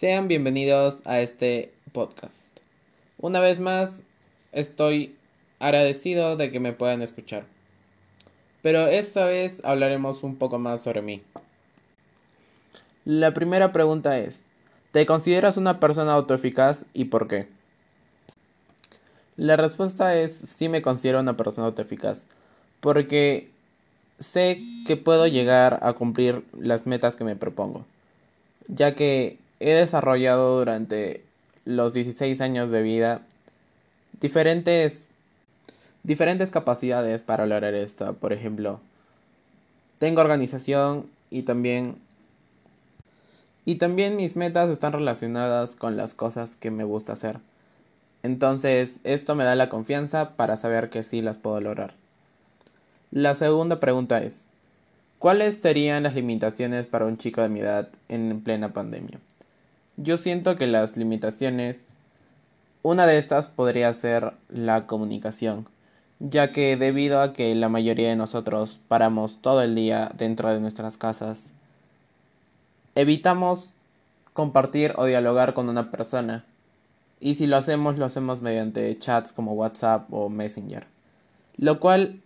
Sean bienvenidos a este podcast. Una vez más, estoy agradecido de que me puedan escuchar. Pero esta vez hablaremos un poco más sobre mí. La primera pregunta es, ¿te consideras una persona autoeficaz y por qué? La respuesta es sí me considero una persona autoeficaz, porque sé que puedo llegar a cumplir las metas que me propongo, ya que he desarrollado durante los 16 años de vida diferentes, diferentes capacidades para lograr esto. Por ejemplo, tengo organización y también y también mis metas están relacionadas con las cosas que me gusta hacer. Entonces, esto me da la confianza para saber que sí las puedo lograr. La segunda pregunta es, ¿cuáles serían las limitaciones para un chico de mi edad en plena pandemia? Yo siento que las limitaciones, una de estas podría ser la comunicación, ya que debido a que la mayoría de nosotros paramos todo el día dentro de nuestras casas, evitamos compartir o dialogar con una persona. Y si lo hacemos, lo hacemos mediante chats como WhatsApp o Messenger. Lo cual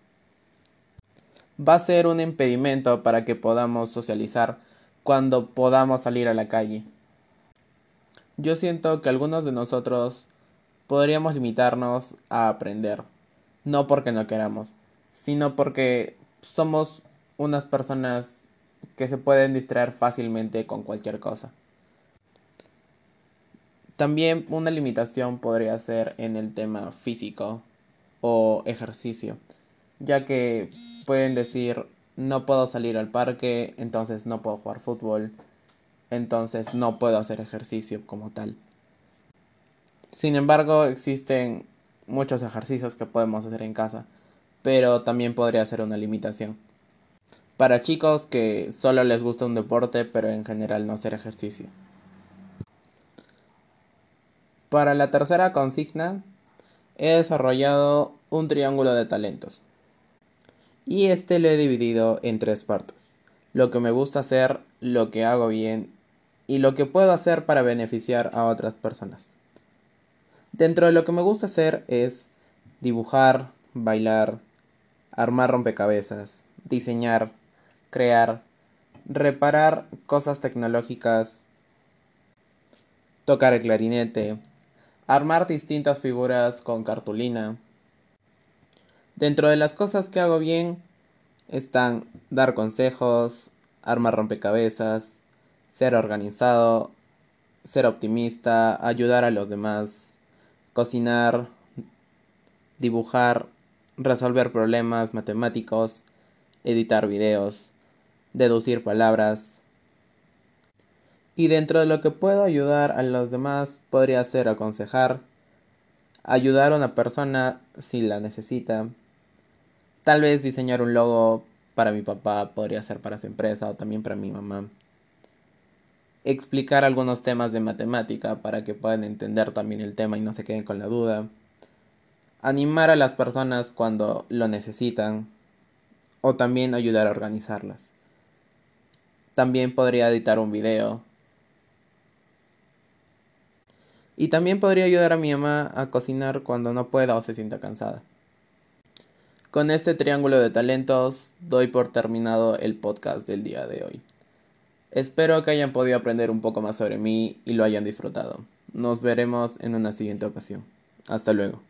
va a ser un impedimento para que podamos socializar cuando podamos salir a la calle. Yo siento que algunos de nosotros podríamos limitarnos a aprender, no porque no queramos, sino porque somos unas personas que se pueden distraer fácilmente con cualquier cosa. También una limitación podría ser en el tema físico o ejercicio, ya que pueden decir no puedo salir al parque, entonces no puedo jugar fútbol, entonces no puedo hacer ejercicio como tal. Sin embargo, existen muchos ejercicios que podemos hacer en casa, pero también podría ser una limitación. Para chicos que solo les gusta un deporte, pero en general no hacer ejercicio. Para la tercera consigna, he desarrollado un triángulo de talentos. Y este lo he dividido en tres partes. Lo que me gusta hacer, lo que hago bien y lo que puedo hacer para beneficiar a otras personas. Dentro de lo que me gusta hacer es dibujar, bailar, armar rompecabezas, diseñar, crear, reparar cosas tecnológicas, tocar el clarinete, armar distintas figuras con cartulina. Dentro de las cosas que hago bien están dar consejos, armar rompecabezas, ser organizado, ser optimista, ayudar a los demás, cocinar, dibujar, resolver problemas matemáticos, editar videos, deducir palabras. Y dentro de lo que puedo ayudar a los demás podría ser aconsejar, ayudar a una persona si la necesita, tal vez diseñar un logo para mi papá, podría ser para su empresa o también para mi mamá explicar algunos temas de matemática para que puedan entender también el tema y no se queden con la duda, animar a las personas cuando lo necesitan o también ayudar a organizarlas. También podría editar un video. Y también podría ayudar a mi mamá a cocinar cuando no pueda o se sienta cansada. Con este triángulo de talentos doy por terminado el podcast del día de hoy. Espero que hayan podido aprender un poco más sobre mí y lo hayan disfrutado. Nos veremos en una siguiente ocasión. Hasta luego.